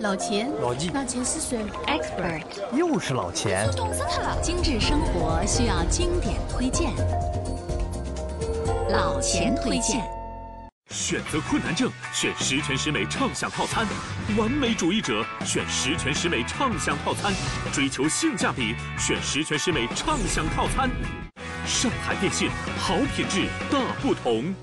老钱，老纪，老钱是谁？Expert，又是老钱。懂死他了！精致生活需要经典推荐，老钱推荐。选择困难症选十全十美畅享套餐，完美主义者选十全十美畅享套餐，追求性价比选十全十美畅享套餐。上海电信，好品质大不同。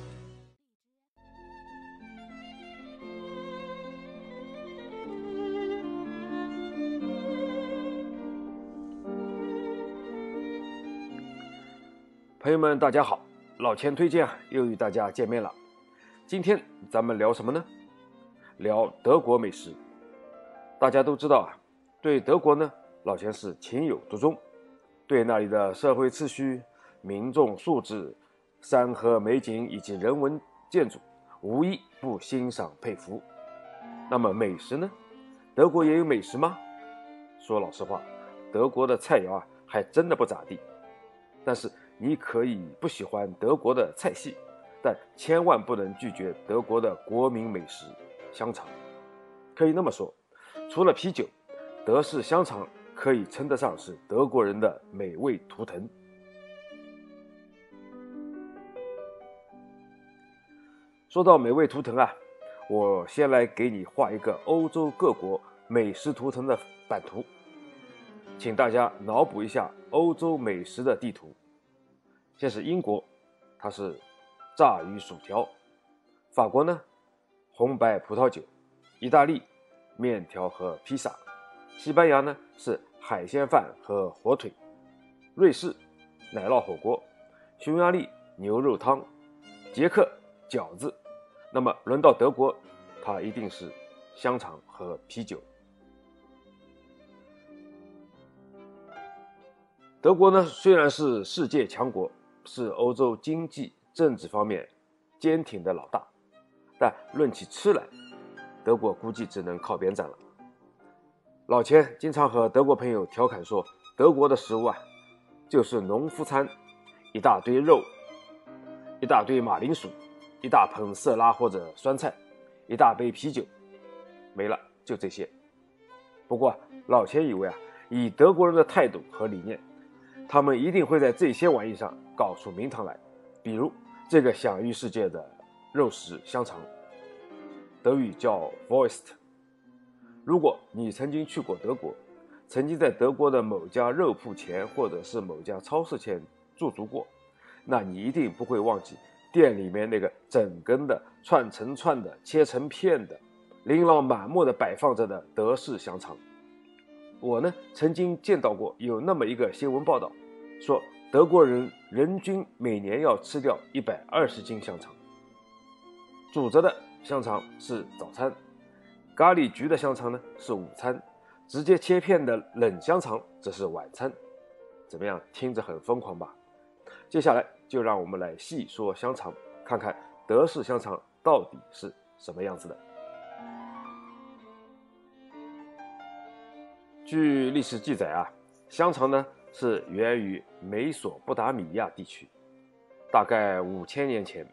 朋友们，大家好，老钱推荐啊，又与大家见面了。今天咱们聊什么呢？聊德国美食。大家都知道啊，对德国呢，老钱是情有独钟，对那里的社会秩序、民众素质、山河美景以及人文建筑，无一不欣赏佩服。那么美食呢？德国也有美食吗？说老实话，德国的菜肴啊，还真的不咋地。但是。你可以不喜欢德国的菜系，但千万不能拒绝德国的国民美食——香肠。可以那么说，除了啤酒，德式香肠可以称得上是德国人的美味图腾。说到美味图腾啊，我先来给你画一个欧洲各国美食图腾的版图，请大家脑补一下欧洲美食的地图。先是英国，它是炸鱼薯条；法国呢，红白葡萄酒；意大利，面条和披萨；西班牙呢是海鲜饭和火腿；瑞士，奶酪火锅；匈牙利，牛肉汤；捷克，饺子。那么轮到德国，它一定是香肠和啤酒。德国呢，虽然是世界强国。是欧洲经济、政治方面坚挺的老大，但论起吃来，德国估计只能靠边站了。老钱经常和德国朋友调侃说，德国的食物啊，就是农夫餐，一大堆肉，一大堆马铃薯，一大盆色拉或者酸菜，一大杯啤酒，没了，就这些。不过老钱以为啊，以德国人的态度和理念。他们一定会在这些玩意上搞出名堂来，比如这个享誉世界的肉食香肠，德语叫 Voist。如果你曾经去过德国，曾经在德国的某家肉铺前或者是某家超市前驻足过，那你一定不会忘记店里面那个整根的、串成串的、切成片的、琳琅满目的摆放着的德式香肠。我呢，曾经见到过有那么一个新闻报道，说德国人人均每年要吃掉一百二十斤香肠。煮着的香肠是早餐，咖喱焗的香肠呢是午餐，直接切片的冷香肠则是晚餐。怎么样，听着很疯狂吧？接下来就让我们来细说香肠，看看德式香肠到底是什么样子的。据历史记载啊，香肠呢是源于美索不达米亚地区。大概五千年前，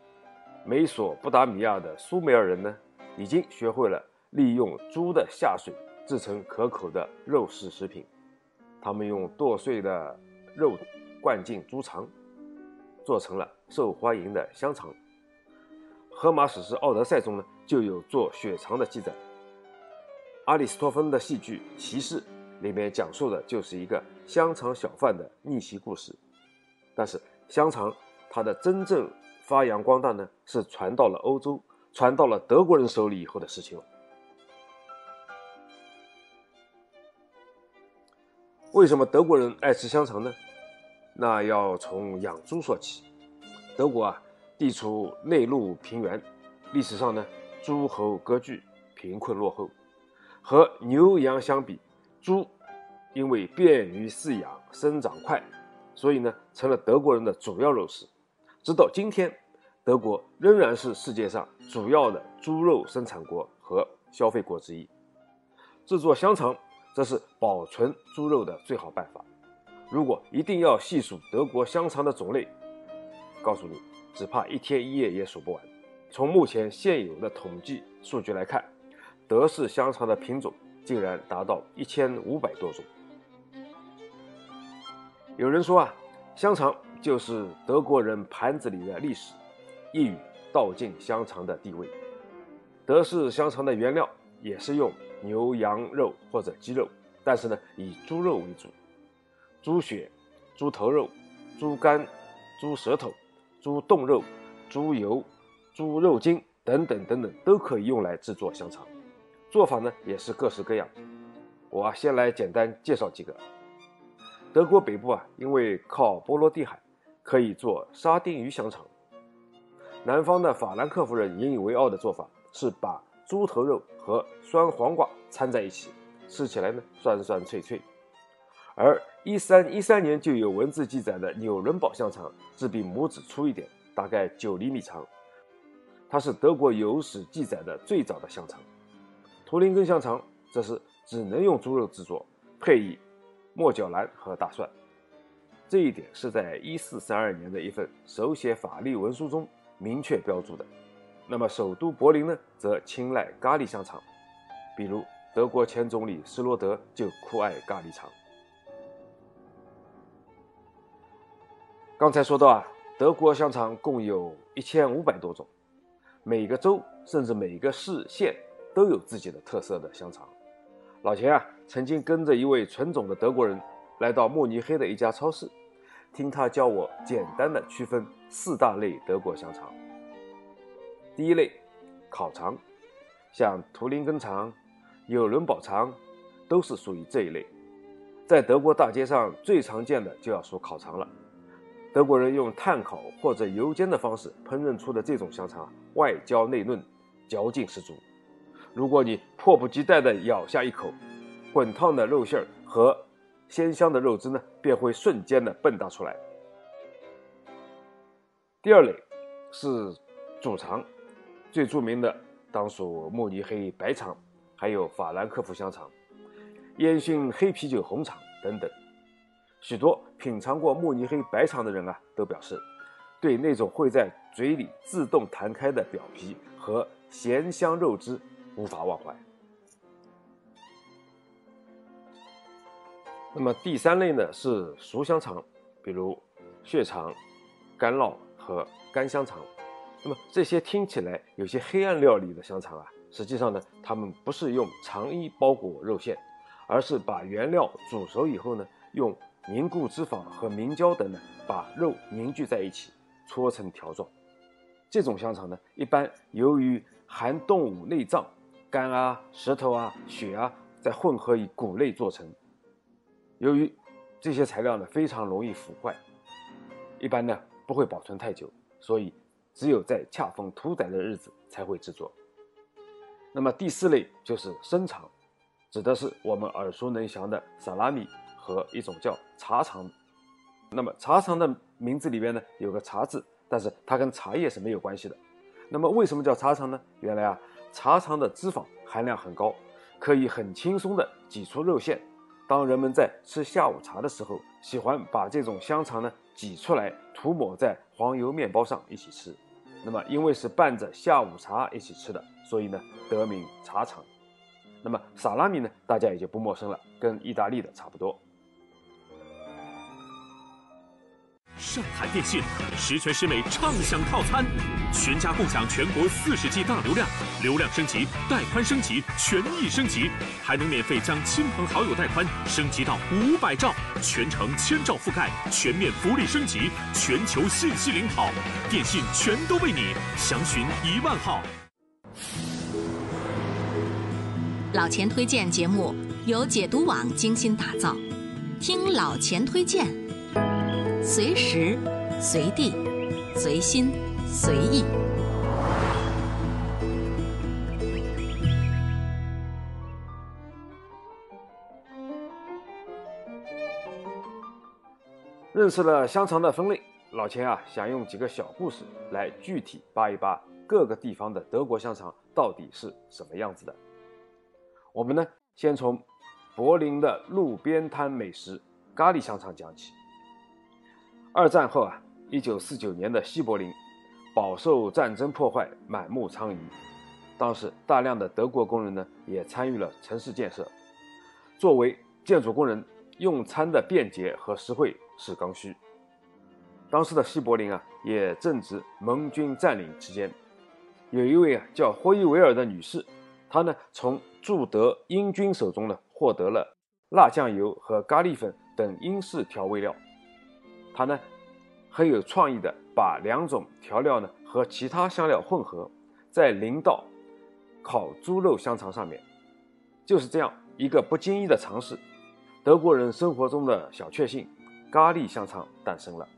美索不达米亚的苏美尔人呢已经学会了利用猪的下水制成可口的肉食食品。他们用剁碎的肉灌进猪肠，做成了受欢迎的香肠。荷马史诗《奥德赛》中呢就有做血肠的记载。阿里斯托芬的戏剧《骑士》。里面讲述的就是一个香肠小贩的逆袭故事，但是香肠它的真正发扬光大呢，是传到了欧洲，传到了德国人手里以后的事情了。为什么德国人爱吃香肠呢？那要从养猪说起。德国啊，地处内陆平原，历史上呢，诸侯割据，贫困落后，和牛羊相比。猪因为便于饲养、生长快，所以呢成了德国人的主要肉食。直到今天，德国仍然是世界上主要的猪肉生产国和消费国之一。制作香肠则是保存猪肉的最好办法。如果一定要细数德国香肠的种类，告诉你，只怕一天一夜也数不完。从目前现有的统计数据来看，德式香肠的品种。竟然达到一千五百多种。有人说啊，香肠就是德国人盘子里的历史，一语道尽香肠的地位。德式香肠的原料也是用牛羊肉或者鸡肉，但是呢，以猪肉为主，猪血、猪头肉、猪肝、猪舌头、猪冻肉、猪油、猪肉筋等等等等都可以用来制作香肠。做法呢也是各式各样。我先来简单介绍几个。德国北部啊，因为靠波罗的海，可以做沙丁鱼香肠。南方的法兰克福人引以为傲的做法是把猪头肉和酸黄瓜掺在一起，吃起来呢酸酸脆脆。而一三一三年就有文字记载的纽伦堡香肠，只比拇指粗一点，大概九厘米长。它是德国有史记载的最早的香肠。图林根香肠则是只能用猪肉制作，配以。墨角兰和大蒜，这一点是在一四三二年的一份手写法律文书中明确标注的。那么首都柏林呢，则青睐咖喱香肠，比如德国前总理施罗德就酷爱咖喱肠。刚才说到啊，德国香肠共有一千五百多种，每个州甚至每个市县都有自己的特色的香肠。老钱啊，曾经跟着一位纯种的德国人来到慕尼黑的一家超市，听他教我简单的区分四大类德国香肠。第一类，烤肠，像图林根肠、纽伦堡肠，都是属于这一类。在德国大街上最常见的就要数烤肠了。德国人用炭烤或者油煎的方式烹饪出的这种香肠，外焦内嫩，嚼劲十足。如果你迫不及待地咬下一口，滚烫的肉馅儿和鲜香的肉汁呢，便会瞬间的迸跶出来。第二类是主肠，最著名的当属慕尼黑白肠，还有法兰克福香肠、烟熏黑啤酒红肠等等。许多品尝过慕尼黑白肠的人啊，都表示对那种会在嘴里自动弹开的表皮和咸香肉汁。无法忘怀。那么第三类呢是熟香肠，比如血肠、干酪和干香肠。那么这些听起来有些黑暗料理的香肠啊，实际上呢，它们不是用肠衣包裹肉馅，而是把原料煮熟以后呢，用凝固脂肪和明胶等呢，把肉凝聚在一起，搓成条状。这种香肠呢，一般由于含动物内脏。肝啊、石头啊、血啊，再混合以骨类做成。由于这些材料呢非常容易腐坏，一般呢不会保存太久，所以只有在恰逢屠宰的日子才会制作。那么第四类就是生肠，指的是我们耳熟能详的萨拉米和一种叫茶肠。那么茶肠的名字里边呢有个茶字，但是它跟茶叶是没有关系的。那么为什么叫茶肠呢？原来啊。茶肠的脂肪含量很高，可以很轻松地挤出肉馅。当人们在吃下午茶的时候，喜欢把这种香肠呢挤出来，涂抹在黄油面包上一起吃。那么，因为是伴着下午茶一起吃的，所以呢得名茶肠。那么，萨拉米呢，大家也就不陌生了，跟意大利的差不多。上海电信十全十美畅享套餐，全家共享全国四十 G 大流量，流量升级、带宽升级、权益升级，还能免费将亲朋好友带宽升级到五百兆，全程千兆覆盖，全面福利升级，全球信息领跑，电信全都为你，详询一万号。老钱推荐节目由解读网精心打造，听老钱推荐。随时、随地、随心、随意。认识了香肠的分类，老钱啊，想用几个小故事来具体扒一扒各个地方的德国香肠到底是什么样子的。我们呢，先从柏林的路边摊美食咖喱香肠讲起。二战后啊，一九四九年的西柏林饱受战争破坏，满目疮痍。当时大量的德国工人呢也参与了城市建设。作为建筑工人，用餐的便捷和实惠是刚需。当时的西柏林啊，也正值盟军占领期间。有一位啊叫霍伊维尔的女士，她呢从驻德英军手中呢获得了辣酱油和咖喱粉等英式调味料。他呢很有创意的把两种调料呢和其他香料混合，再淋到烤猪肉香肠上面。就是这样一个不经意的尝试，德国人生活中的小确幸——咖喱香肠诞生了。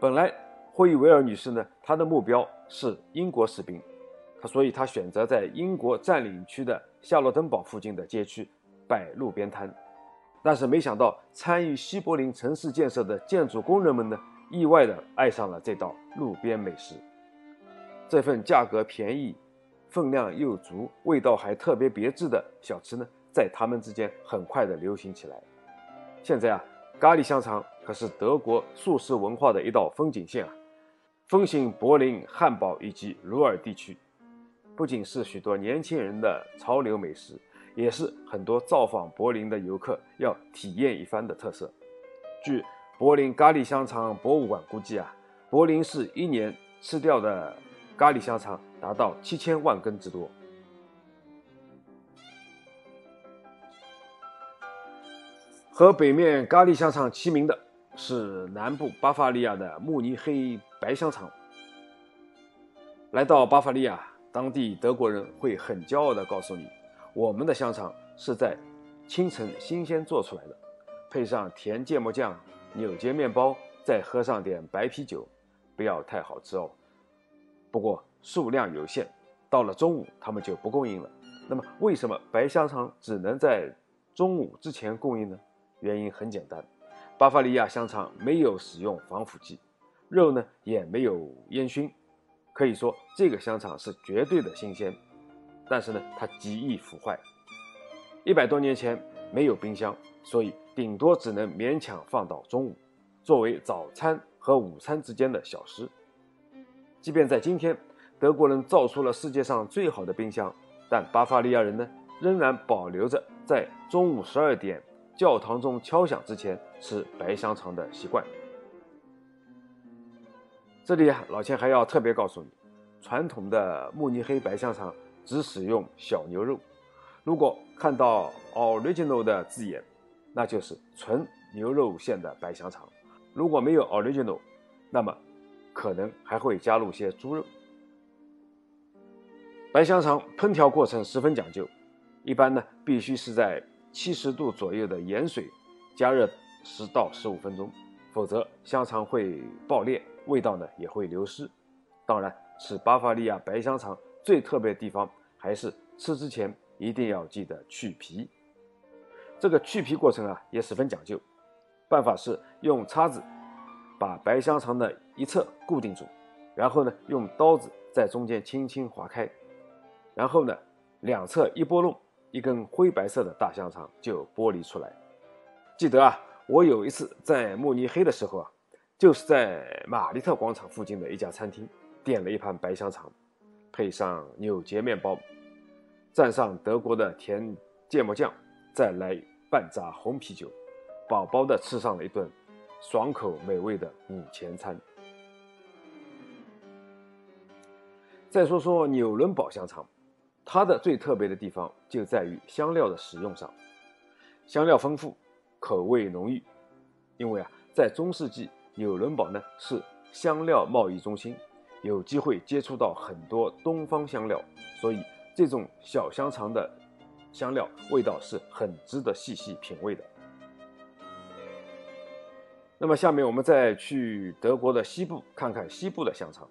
本来。霍伊维尔女士呢，她的目标是英国士兵，她所以她选择在英国占领区的夏洛登堡附近的街区摆路边摊，但是没想到参与西柏林城市建设的建筑工人们呢，意外的爱上了这道路边美食。这份价格便宜、分量又足、味道还特别别致的小吃呢，在他们之间很快的流行起来。现在啊，咖喱香肠可是德国素食文化的一道风景线啊。风行柏林、汉堡以及鲁尔地区，不仅是许多年轻人的潮流美食，也是很多造访柏林的游客要体验一番的特色。据柏林咖喱香肠博物馆估计啊，柏林市一年吃掉的咖喱香肠达到七千万根之多。和北面咖喱香肠齐名的是南部巴伐利亚的慕尼黑。白香肠，来到巴伐利亚，当地德国人会很骄傲地告诉你，我们的香肠是在清晨新鲜做出来的，配上甜芥末酱、纽结面包，再喝上点白啤酒，不要太好吃哦。不过数量有限，到了中午他们就不供应了。那么为什么白香肠只能在中午之前供应呢？原因很简单，巴伐利亚香肠没有使用防腐剂。肉呢也没有烟熏，可以说这个香肠是绝对的新鲜，但是呢它极易腐坏。一百多年前没有冰箱，所以顶多只能勉强放到中午，作为早餐和午餐之间的小食。即便在今天，德国人造出了世界上最好的冰箱，但巴伐利亚人呢仍然保留着在中午十二点教堂钟敲响之前吃白香肠的习惯。这里啊，老钱还要特别告诉你，传统的慕尼黑白香肠只使用小牛肉。如果看到 original 的字眼，那就是纯牛肉馅的白香肠；如果没有 original，那么可能还会加入些猪肉。白香肠烹调过程十分讲究，一般呢必须是在七十度左右的盐水加热十到十五分钟，否则香肠会爆裂。味道呢也会流失。当然，吃巴伐利亚白香肠最特别的地方，还是吃之前一定要记得去皮。这个去皮过程啊也十分讲究。办法是用叉子把白香肠的一侧固定住，然后呢用刀子在中间轻轻划开，然后呢两侧一拨弄，一根灰白色的大香肠就剥离出来。记得啊，我有一次在慕尼黑的时候啊。就是在玛丽特广场附近的一家餐厅，点了一盘白香肠，配上纽结面包，蘸上德国的甜芥末酱，再来半扎红啤酒，饱饱的吃上了一顿爽口美味的午前餐。再说说纽伦堡香肠，它的最特别的地方就在于香料的使用上，香料丰富，口味浓郁，因为啊，在中世纪。纽伦堡呢是香料贸易中心，有机会接触到很多东方香料，所以这种小香肠的香料味道是很值得细细品味的。那么下面我们再去德国的西部看看西部的香肠，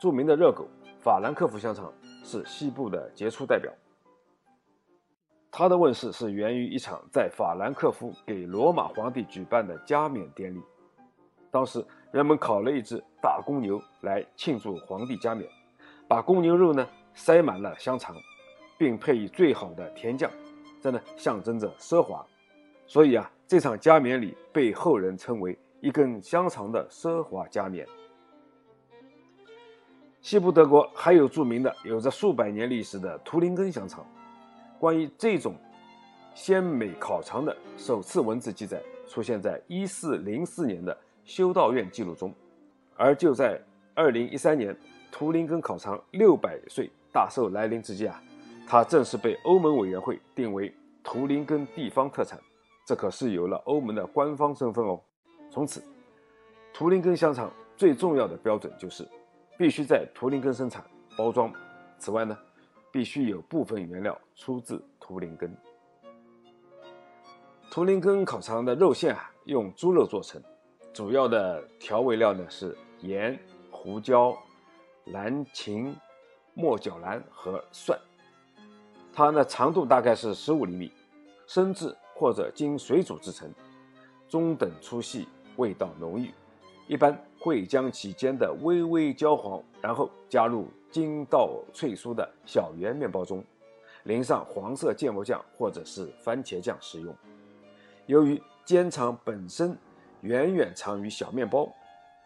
著名的热狗法兰克福香肠是西部的杰出代表。它的问世是源于一场在法兰克福给罗马皇帝举办的加冕典礼。当时人们烤了一只大公牛来庆祝皇帝加冕，把公牛肉呢塞满了香肠，并配以最好的甜酱，这呢象征着奢华。所以啊，这场加冕礼被后人称为“一根香肠的奢华加冕”。西部德国还有著名的、有着数百年历史的图林根香肠。关于这种鲜美烤肠的首次文字记载，出现在1404年的修道院记录中。而就在2013年，图林根烤肠600岁大寿来临之际啊，它正式被欧盟委员会定为图林根地方特产，这可是有了欧盟的官方身份哦。从此，图林根香肠最重要的标准就是必须在图林根生产、包装。此外呢，必须有部分原料出自图林根。图林根烤肠的肉馅啊，用猪肉做成，主要的调味料呢是盐、胡椒、蓝芹、墨角兰和蒜。它呢长度大概是十五厘米，生制或者经水煮制成，中等粗细。味道浓郁，一般会将其煎得微微焦黄，然后加入筋道脆酥的小圆面包中，淋上黄色芥末酱或者是番茄酱食用。由于煎肠本身远远长于小面包，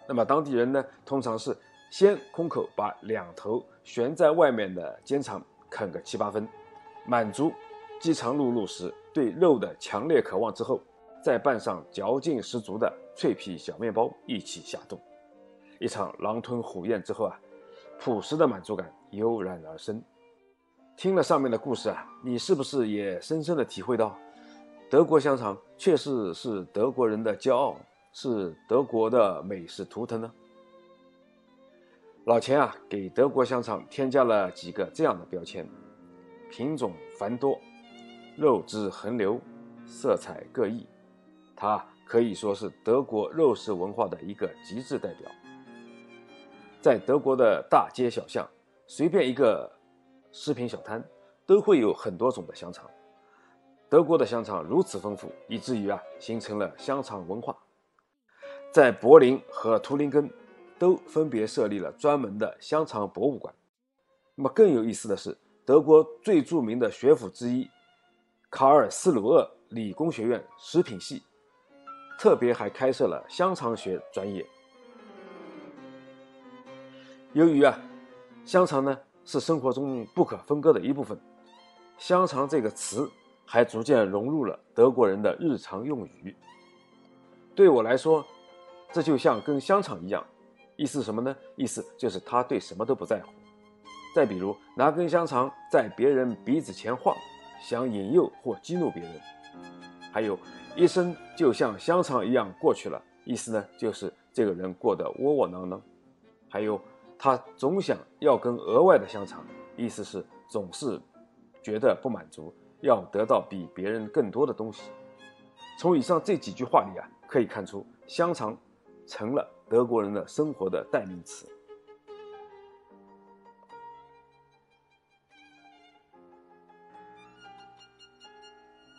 那么当地人呢通常是先空口把两头悬在外面的煎肠啃个七八分，满足饥肠辘辘时对肉的强烈渴望之后。再拌上嚼劲十足的脆皮小面包一起下肚，一场狼吞虎咽之后啊，朴实的满足感油然而生。听了上面的故事啊，你是不是也深深的体会到，德国香肠确实是德国人的骄傲，是德国的美食图腾呢？老钱啊，给德国香肠添加了几个这样的标签：品种繁多，肉质横流，色彩各异。它可以说是德国肉食文化的一个极致代表。在德国的大街小巷，随便一个食品小摊都会有很多种的香肠。德国的香肠如此丰富，以至于啊，形成了香肠文化。在柏林和图林根都分别设立了专门的香肠博物馆。那么更有意思的是，德国最著名的学府之一——卡尔斯鲁厄理工学院食品系。特别还开设了香肠学专业。由于啊，香肠呢是生活中不可分割的一部分，香肠这个词还逐渐融入了德国人的日常用语。对我来说，这就像跟香肠一样，意思什么呢？意思就是他对什么都不在乎。再比如拿根香肠在别人鼻子前晃，想引诱或激怒别人。还有。一生就像香肠一样过去了，意思呢就是这个人过得窝窝囊囊。还有，他总想要根额外的香肠，意思是总是觉得不满足，要得到比别人更多的东西。从以上这几句话里啊，可以看出香肠成了德国人的生活的代名词。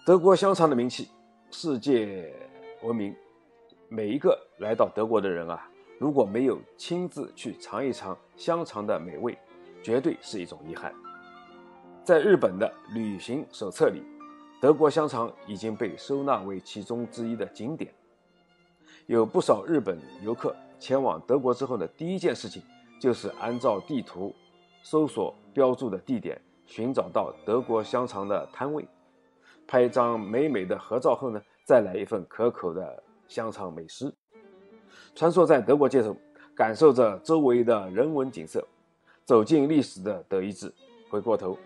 德国香肠的名气。世界闻名，每一个来到德国的人啊，如果没有亲自去尝一尝香肠的美味，绝对是一种遗憾。在日本的旅行手册里，德国香肠已经被收纳为其中之一的景点。有不少日本游客前往德国之后的第一件事情，就是按照地图搜索标注的地点，寻找到德国香肠的摊位。拍一张美美的合照后呢，再来一份可口的香肠美食。穿梭在德国街头，感受着周围的人文景色，走进历史的德意志，回过头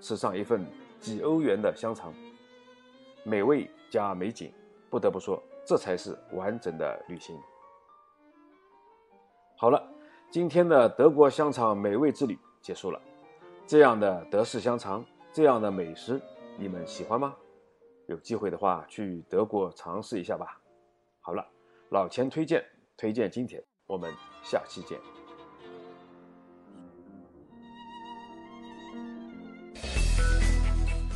吃上一份几欧元的香肠，美味加美景，不得不说，这才是完整的旅行。好了，今天的德国香肠美味之旅结束了。这样的德式香肠，这样的美食。你们喜欢吗？有机会的话去德国尝试一下吧。好了，老钱推荐推荐今天，我们下期见。